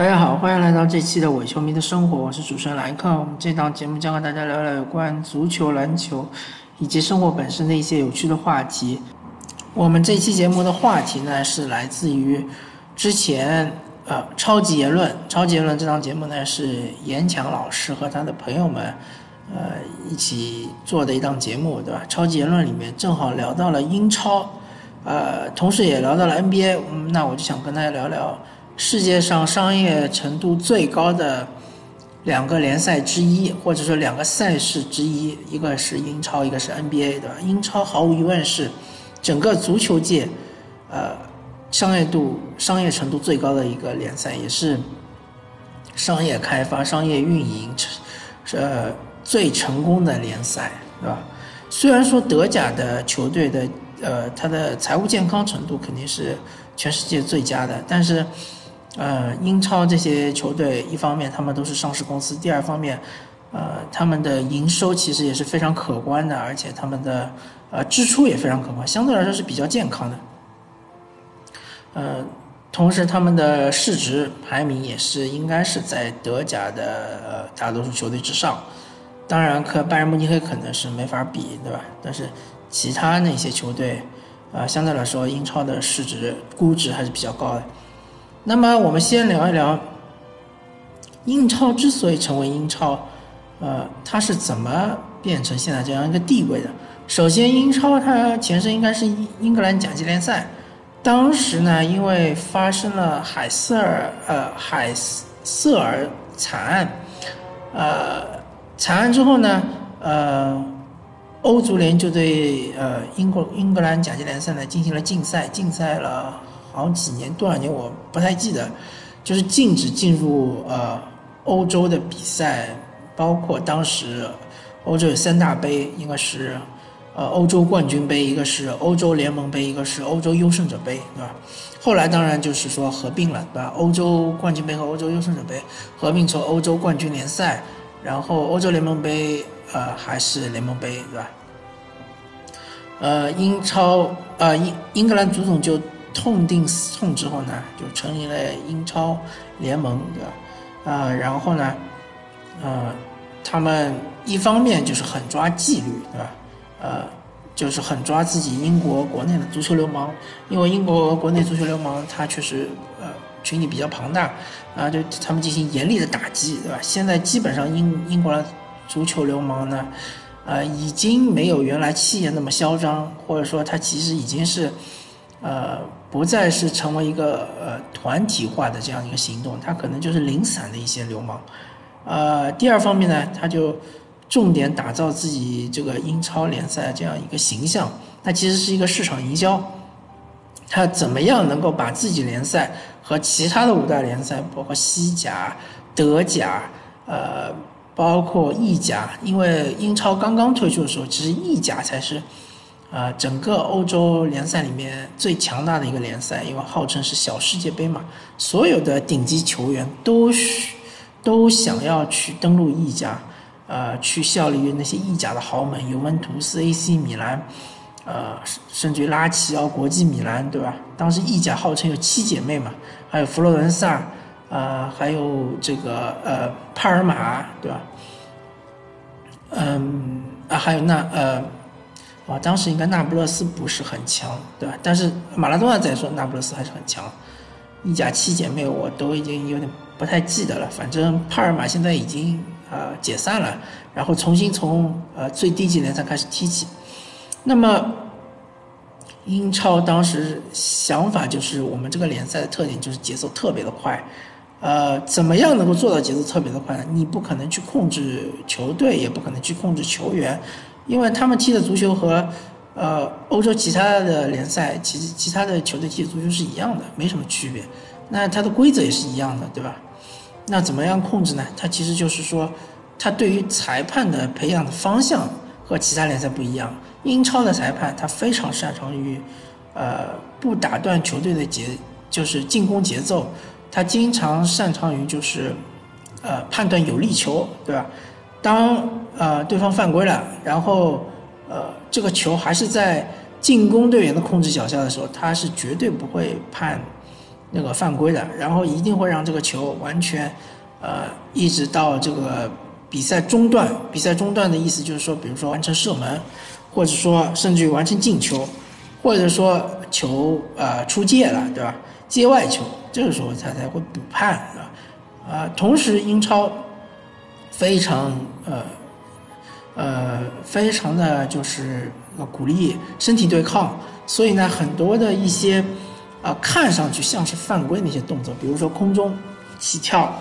大家好，欢迎来到这期的伪球迷的生活，我是主持人莱克。我们这档节目将和大家聊聊有关足球、篮球以及生活本身的一些有趣的话题。我们这期节目的话题呢，是来自于之前呃超级言论。超级言论这档节目呢，是严强老师和他的朋友们呃一起做的一档节目，对吧？超级言论里面正好聊到了英超。呃，同时也聊到了 NBA，嗯，那我就想跟大家聊聊世界上商业程度最高的两个联赛之一，或者说两个赛事之一，一个是英超，一个是 NBA，对吧？英超毫无疑问是整个足球界呃商业度、商业程度最高的一个联赛，也是商业开发、商业运营呃最成功的联赛，对吧？虽然说德甲的球队的。呃，它的财务健康程度肯定是全世界最佳的，但是，呃，英超这些球队，一方面他们都是上市公司，第二方面，呃，他们的营收其实也是非常可观的，而且他们的呃支出也非常可观，相对来说是比较健康的。呃，同时他们的市值排名也是应该是在德甲的大多数球队之上，当然，和拜仁慕尼黑可能是没法比，对吧？但是。其他那些球队，啊，相对来说，英超的市值估值还是比较高的。那么，我们先聊一聊英超之所以成为英超，呃，它是怎么变成现在这样一个地位的？首先，英超它前身应该是英英格兰甲级联赛，当时呢，因为发生了海瑟尔呃海瑟尔惨案，呃，惨案之后呢，呃。欧足联就对呃英国英格兰甲级联赛呢进行了禁赛，禁赛了好几年，多少年我不太记得，就是禁止进入呃欧洲的比赛，包括当时欧洲有三大杯，应该是呃欧洲冠军杯，一个是欧洲联盟杯，一个是欧洲优胜者杯，对吧？后来当然就是说合并了，对吧？欧洲冠军杯和欧洲优胜者杯合并成欧洲冠军联赛，然后欧洲联盟杯。呃，还是联盟杯，对吧？呃，英超，呃，英英格兰足总就痛定思痛之后呢，就成立了英超联盟，对吧？啊，然后呢，呃，他们一方面就是很抓纪律，对吧？呃，就是很抓自己英国国内的足球流氓，因为英国国内足球流氓他确实呃群体比较庞大，啊，就他们进行严厉的打击，对吧？现在基本上英英国。足球流氓呢，呃，已经没有原来气焰那么嚣张，或者说他其实已经是，呃，不再是成为一个呃团体化的这样一个行动，他可能就是零散的一些流氓。呃，第二方面呢，他就重点打造自己这个英超联赛这样一个形象，它其实是一个市场营销，他怎么样能够把自己联赛和其他的五大联赛，包括西甲、德甲，呃。包括意甲，因为英超刚刚推出的时候，其实意甲才是，啊，整个欧洲联赛里面最强大的一个联赛，因为号称是小世界杯嘛，所有的顶级球员都需都想要去登陆意甲，呃，去效力于那些意甲的豪门，尤文图斯、AC 米兰，呃，甚至于拉齐奥、国际米兰，对吧？当时意甲号称有七姐妹嘛，还有佛罗伦萨。啊，还有这个呃，帕尔马，对吧？嗯，啊，还有那呃，啊，当时应该那不勒斯不是很强，对吧？但是马拉多纳在说那不勒斯还是很强。意甲七姐妹我都已经有点不太记得了，反正帕尔马现在已经啊解散了，然后重新从呃最低级联赛开始踢起。那么英超当时想法就是我们这个联赛的特点就是节奏特别的快。呃，怎么样能够做到节奏特别的快呢？你不可能去控制球队，也不可能去控制球员，因为他们踢的足球和呃欧洲其他的联赛，其其他的球队踢的足球是一样的，没什么区别。那它的规则也是一样的，对吧？那怎么样控制呢？它其实就是说，它对于裁判的培养的方向和其他联赛不一样。英超的裁判他非常擅长于，呃，不打断球队的节，就是进攻节奏。他经常擅长于就是，呃，判断有利球，对吧？当呃对方犯规了，然后呃这个球还是在进攻队员的控制脚下的时候，他是绝对不会判那个犯规的，然后一定会让这个球完全，呃，一直到这个比赛中段。比赛中段的意思就是说，比如说完成射门，或者说甚至于完成进球，或者说球呃出界了，对吧？界外球，这个时候他才会补判，是吧？啊，同时英超非常呃呃非常的就是鼓励身体对抗，所以呢，很多的一些。啊，看上去像是犯规那些动作，比如说空中起跳、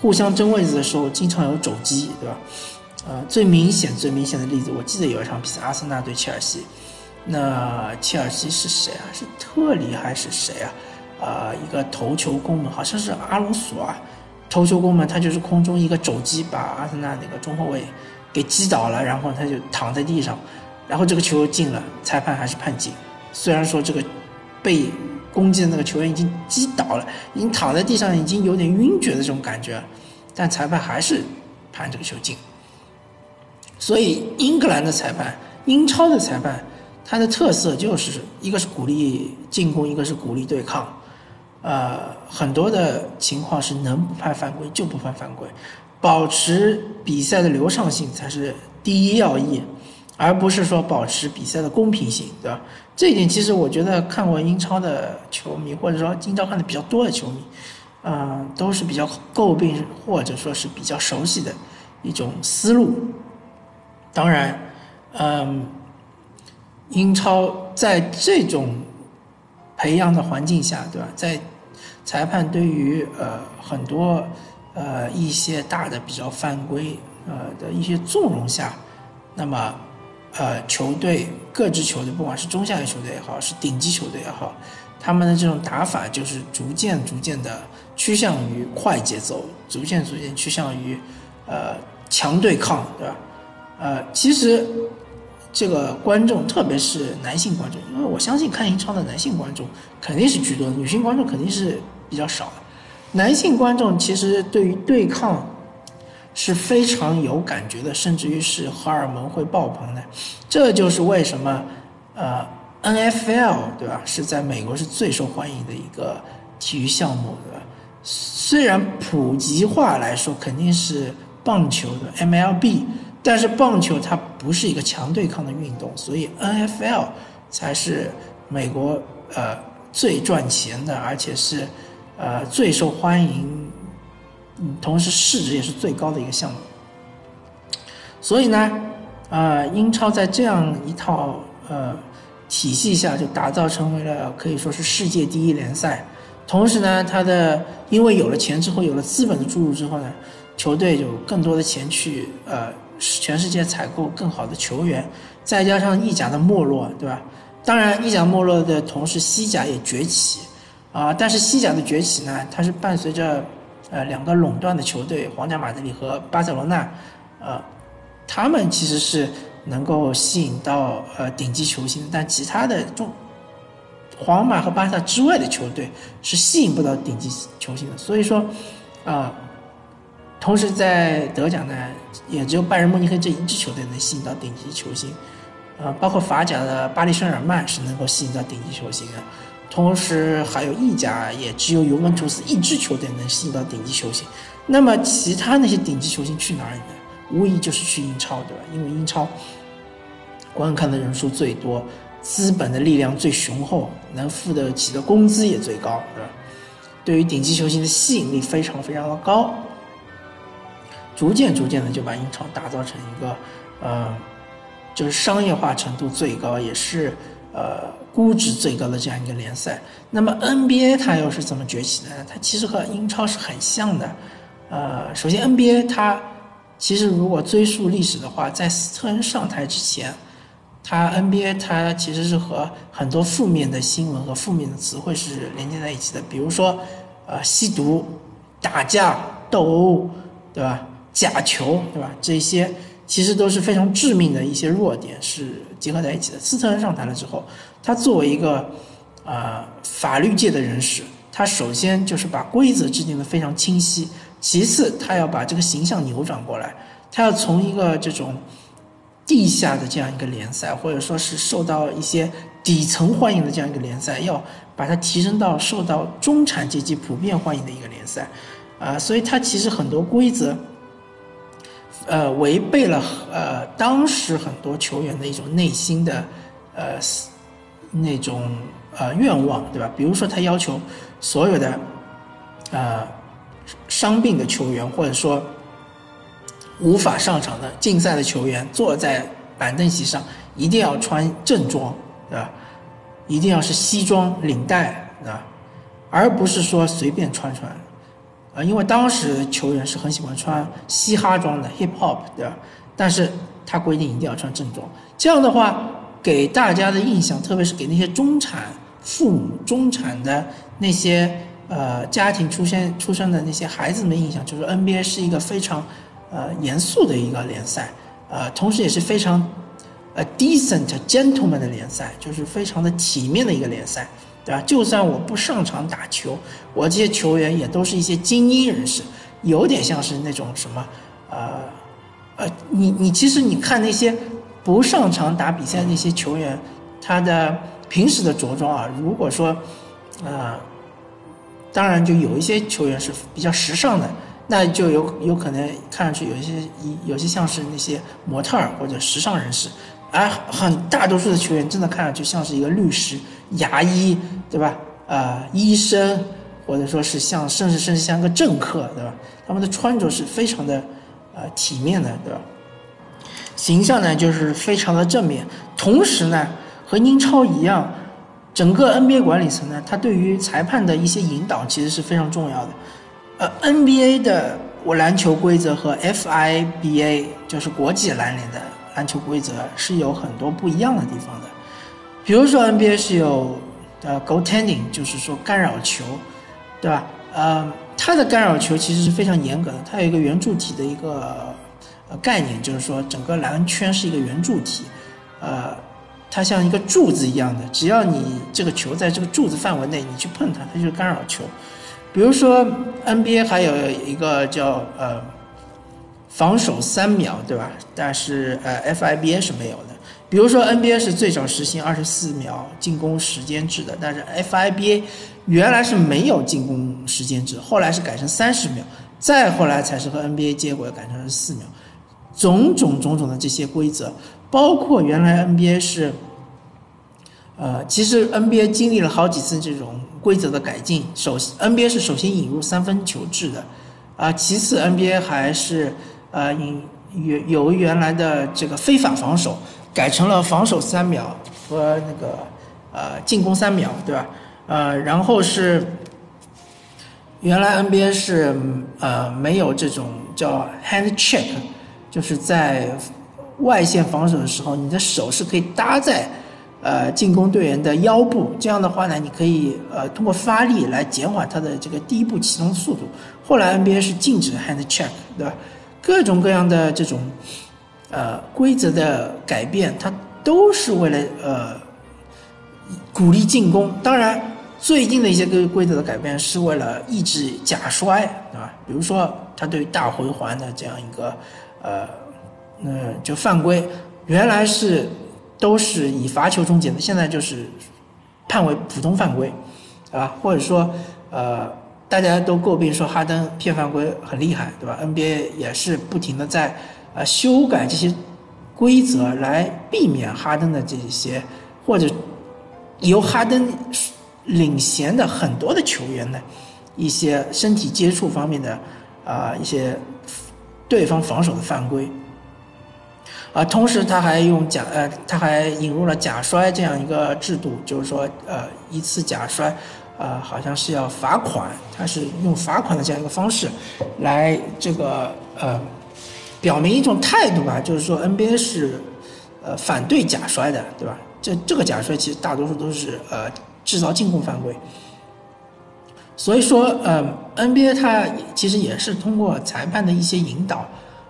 互相争位置的时候，经常有肘击，对吧？呃，最明显、最明显的例子，我记得有一场比赛，阿森纳对切尔西，那切尔西是谁啊？是特里还是谁啊？啊，一个头球攻门，好像是阿隆索啊，头球攻门，他就是空中一个肘击，把阿森纳那个中后卫给击倒了，然后他就躺在地上，然后这个球进了，裁判还是判进，虽然说这个被。攻击的那个球员已经击倒了，已经躺在地上，已经有点晕厥的这种感觉，但裁判还是判这个球进。所以英格兰的裁判、英超的裁判，它的特色就是一个是鼓励进攻，一个是鼓励对抗。呃，很多的情况是能不判犯规就不判犯规，保持比赛的流畅性才是第一要义。而不是说保持比赛的公平性，对吧？这一点其实我觉得看过英超的球迷，或者说英超看的比较多的球迷，嗯，都是比较诟病或者说是比较熟悉的一种思路。当然，嗯，英超在这种培养的环境下，对吧？在裁判对于呃很多呃一些大的比较犯规呃的一些纵容下，那么。呃，球队各支球队，不管是中下游球队也好，是顶级球队也好，他们的这种打法就是逐渐逐渐的趋向于快节奏，逐渐逐渐趋向于呃强对抗，对吧？呃，其实这个观众，特别是男性观众，因为我相信看英超的男性观众肯定是居多的，女性观众肯定是比较少的。男性观众其实对于对抗。是非常有感觉的，甚至于是荷尔蒙会爆棚的，这就是为什么，呃，NFL 对吧？是在美国是最受欢迎的一个体育项目，对吧？虽然普及化来说肯定是棒球的 MLB，但是棒球它不是一个强对抗的运动，所以 NFL 才是美国呃最赚钱的，而且是呃最受欢迎。嗯，同时市值也是最高的一个项目，所以呢，啊，英超在这样一套呃体系下就打造成为了可以说是世界第一联赛。同时呢，它的因为有了钱之后，有了资本的注入之后呢，球队有更多的钱去呃全世界采购更好的球员，再加上意甲的没落，对吧？当然，意甲没落的同时，西甲也崛起啊。但是西甲的崛起呢，它是伴随着。呃，两个垄断的球队，皇家马德里和巴塞罗那，呃，他们其实是能够吸引到呃顶级球星，但其他的中，皇马和巴萨之外的球队是吸引不到顶级球星的。所以说，啊，同时在德甲呢，也只有拜仁慕尼黑这一支球队能吸引到顶级球星，呃，包括法甲的巴黎圣日耳曼是能够吸引到顶级球星的。同时，还有意甲也只有尤文图斯一支球队能吸引到顶级球星，那么其他那些顶级球星去哪里呢？无疑就是去英超，对吧？因为英超观看的人数最多，资本的力量最雄厚，能付得起的工资也最高，对吧？对于顶级球星的吸引力非常非常的高，逐渐逐渐的就把英超打造成一个，呃，就是商业化程度最高，也是。呃，估值最高的这样一个联赛，那么 NBA 它又是怎么崛起的呢？它其实和英超是很像的。呃，首先 NBA 它其实如果追溯历史的话，在斯特恩上台之前，它 NBA 它其实是和很多负面的新闻和负面的词汇是连接在一起的，比如说呃吸毒、打架、斗殴，对吧？假球，对吧？这些。其实都是非常致命的一些弱点是结合在一起的。斯特恩上台了之后，他作为一个啊法律界的人士，他首先就是把规则制定的非常清晰，其次他要把这个形象扭转过来，他要从一个这种地下的这样一个联赛，或者说是受到一些底层欢迎的这样一个联赛，要把它提升到受到中产阶级普遍欢迎的一个联赛，啊，所以他其实很多规则，呃，违背了呃当时很多球员的一种内心的呃那种呃愿望，对吧？比如说他要求所有的呃伤病的球员，或者说无法上场的竞赛的球员，坐在板凳席上一定要穿正装。对吧？一定要是西装领带，对吧？而不是说随便穿穿，啊，因为当时球员是很喜欢穿嘻哈装的 hip hop，对吧？但是他规定一定要穿正装，这样的话给大家的印象，特别是给那些中产父母、中产的那些呃家庭出现出生的那些孩子们的印象，就是 NBA 是一个非常呃严肃的一个联赛，呃，同时也是非常。呃，decent gentleman 的联赛就是非常的体面的一个联赛，对吧？就算我不上场打球，我这些球员也都是一些精英人士，有点像是那种什么，呃，呃，你你其实你看那些不上场打比赛那些球员，他的平时的着装啊，如果说，呃，当然就有一些球员是比较时尚的。那就有有可能看上去有一些有些像是那些模特儿或者时尚人士，而很大多数的球员真的看上去像是一个律师、牙医，对吧？呃，医生，或者说是像甚至甚至像个政客，对吧？他们的穿着是非常的呃体面的，对吧？形象呢就是非常的正面，同时呢和英超一样，整个 NBA 管理层呢，他对于裁判的一些引导其实是非常重要的。呃，NBA 的我篮球规则和 FIBA 就是国际篮联的篮球规则是有很多不一样的地方的。比如说 NBA 是有呃 g o t e n d i n g 就是说干扰球，对吧？呃，它的干扰球其实是非常严格的，它有一个圆柱体的一个概念，就是说整个篮圈是一个圆柱体，呃，它像一个柱子一样的，只要你这个球在这个柱子范围内，你去碰它，它就是干扰球。比如说 NBA 还有一个叫呃防守三秒，对吧？但是呃 FIBA 是没有的。比如说 NBA 是最早实行二十四秒进攻时间制的，但是 FIBA 原来是没有进攻时间制，后来是改成三十秒，再后来才是和 NBA 接轨改成四秒。种种种种的这些规则，包括原来 NBA 是呃，其实 NBA 经历了好几次这种。规则的改进，首 NBA 是首先引入三分球制的，啊，其次 NBA 还是呃引原由原来的这个非法防守改成了防守三秒和那个呃进攻三秒，对吧？呃，然后是原来 NBA 是呃没有这种叫 hand check，就是在外线防守的时候，你的手是可以搭在。呃，进攻队员的腰部，这样的话呢，你可以呃通过发力来减缓他的这个第一步启动速度。后来 NBA 是禁止 hand check，对吧？各种各样的这种呃规则的改变，它都是为了呃鼓励进攻。当然，最近的一些规规则的改变是为了抑制假摔，对吧？比如说，他对于大回环的这样一个呃嗯就犯规，原来是。都是以罚球终结的，现在就是判为普通犯规，啊，或者说，呃，大家都诟病说哈登骗犯规很厉害，对吧？NBA 也是不停的在呃修改这些规则来避免哈登的这些，或者由哈登领衔的很多的球员的一些身体接触方面的啊一些对方防守的犯规。啊，同时他还用假呃，他还引入了假摔这样一个制度，就是说呃，一次假摔，呃，好像是要罚款，他是用罚款的这样一个方式，来这个呃，表明一种态度吧，就是说 NBA 是呃反对假摔的，对吧？这这个假摔其实大多数都是呃制造进攻犯规，所以说呃，NBA 它其实也是通过裁判的一些引导。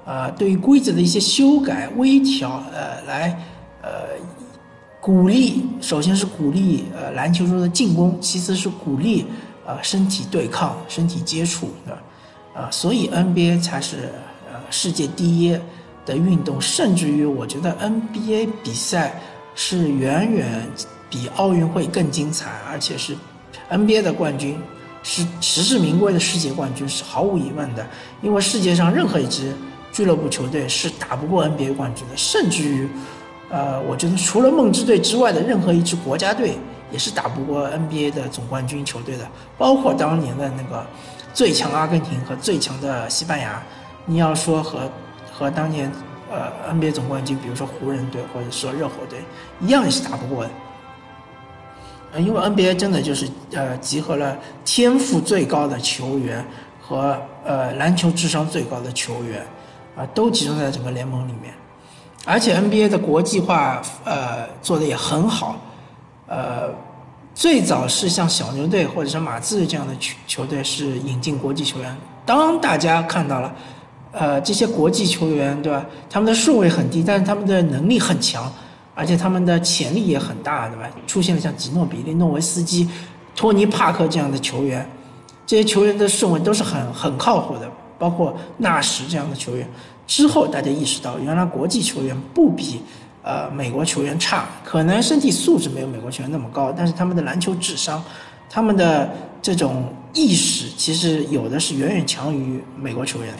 啊，对于规则的一些修改、微调，呃，来，呃，鼓励，首先是鼓励呃篮球中的进攻，其次是鼓励啊身体对抗、身体接触，对吧？啊，所以 NBA 才是世界第一的运动，甚至于我觉得 NBA 比赛是远远比奥运会更精彩，而且是 NBA 的冠军，是实至名归的世界冠军，是毫无疑问的。因为世界上任何一支俱乐部球队是打不过 NBA 冠军的，甚至于，呃，我觉得除了梦之队之外的任何一支国家队也是打不过 NBA 的总冠军球队的，包括当年的那个最强阿根廷和最强的西班牙。你要说和和当年呃 NBA 总冠军，比如说湖人队或者说热火队一样，也是打不过的。呃，因为 NBA 真的就是呃集合了天赋最高的球员和呃篮球智商最高的球员，啊，都集中在整个联盟里面。而且 NBA 的国际化呃做的也很好，呃，最早是像小牛队或者是马刺这样的球球队是引进国际球员。当大家看到了，呃，这些国际球员对吧？他们的顺位很低，但是他们的能力很强。而且他们的潜力也很大，对吧？出现了像吉诺比利、诺维斯基、托尼·帕克这样的球员，这些球员的顺位都是很很靠谱的，包括纳什这样的球员。之后大家意识到，原来国际球员不比呃美国球员差，可能身体素质没有美国球员那么高，但是他们的篮球智商、他们的这种意识，其实有的是远远强于美国球员。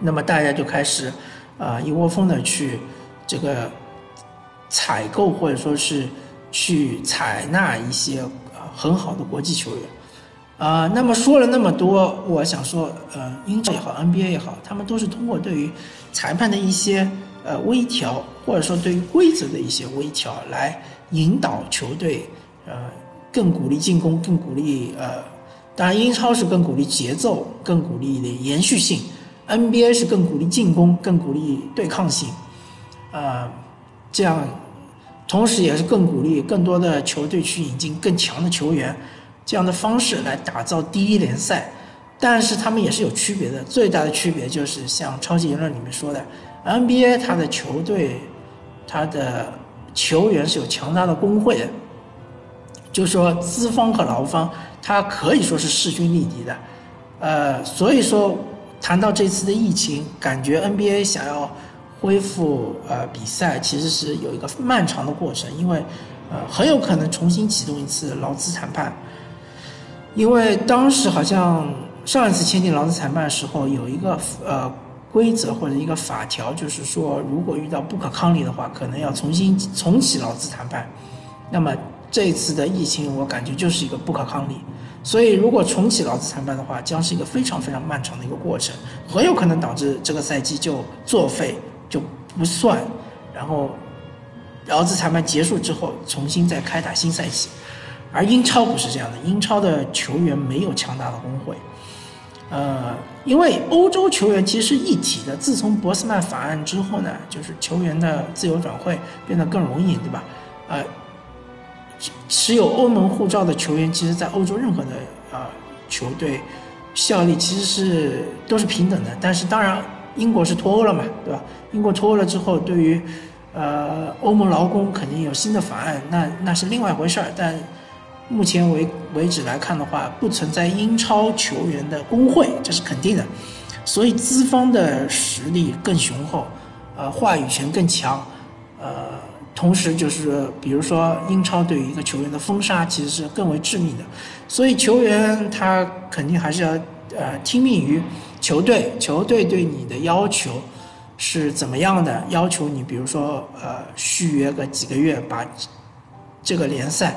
那么大家就开始啊一窝蜂的去这个。采购或者说是去采纳一些呃很好的国际球员，啊，那么说了那么多，我想说，呃，英超也好，NBA 也好，他们都是通过对于裁判的一些呃微调，或者说对于规则的一些微调来引导球队，呃，更鼓励进攻，更鼓励呃，当然英超是更鼓励节奏，更鼓励的延续性，NBA 是更鼓励进攻，更鼓励对抗性，啊。这样，同时也是更鼓励更多的球队去引进更强的球员，这样的方式来打造第一联赛。但是他们也是有区别的，最大的区别就是像超级言论里面说的，NBA 它的球队，它的球员是有强大的工会的，就说资方和劳方，它可以说是势均力敌的。呃，所以说谈到这次的疫情，感觉 NBA 想要。恢复呃比赛其实是有一个漫长的过程，因为呃很有可能重新启动一次劳资谈判，因为当时好像上一次签订劳资谈判的时候有一个呃规则或者一个法条，就是说如果遇到不可抗力的话，可能要重新重启劳资谈判。那么这次的疫情，我感觉就是一个不可抗力，所以如果重启劳资谈判的话，将是一个非常非常漫长的一个过程，很有可能导致这个赛季就作废。就不算，然后劳资谈判结束之后，重新再开打新赛季。而英超不是这样的，英超的球员没有强大的工会，呃，因为欧洲球员其实是一体的。自从博斯曼法案之后呢，就是球员的自由转会变得更容易，对吧？呃，持有欧盟护照的球员，其实在欧洲任何的啊球队效力其实是都是平等的。但是当然。英国是脱欧了嘛，对吧？英国脱欧了之后，对于，呃，欧盟劳工肯定有新的法案，那那是另外一回事儿。但目前为为止来看的话，不存在英超球员的工会，这是肯定的。所以资方的实力更雄厚，呃，话语权更强，呃，同时就是比如说英超对于一个球员的封杀其实是更为致命的，所以球员他肯定还是要呃听命于。球队球队对你的要求是怎么样的？要求你，比如说，呃，续约个几个月，把这个联赛，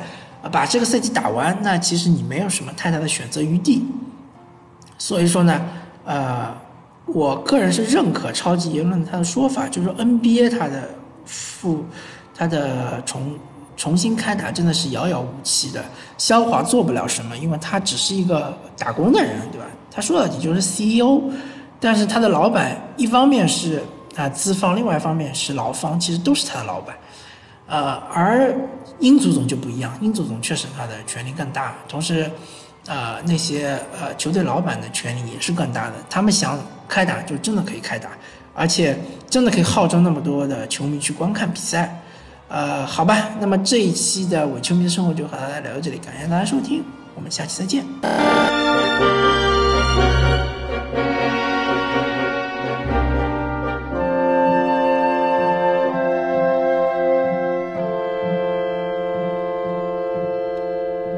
把这个赛季打完，那其实你没有什么太大的选择余地。所以说呢，呃，我个人是认可超级言论他的说法，就是说 NBA 它的复，它的重重新开打真的是遥遥无期的。肖华做不了什么，因为他只是一个打工的人，对吧？他说到底就是 CEO，但是他的老板一方面是啊资方，另外一方面是劳方，其实都是他的老板。呃，而英足总就不一样，英足总确实他的权力更大，同时，呃那些呃球队老板的权力也是更大的。他们想开打就真的可以开打，而且真的可以号召那么多的球迷去观看比赛。呃，好吧，那么这一期的伪球迷的生活就和大家聊到这里，感谢大家收听，我们下期再见。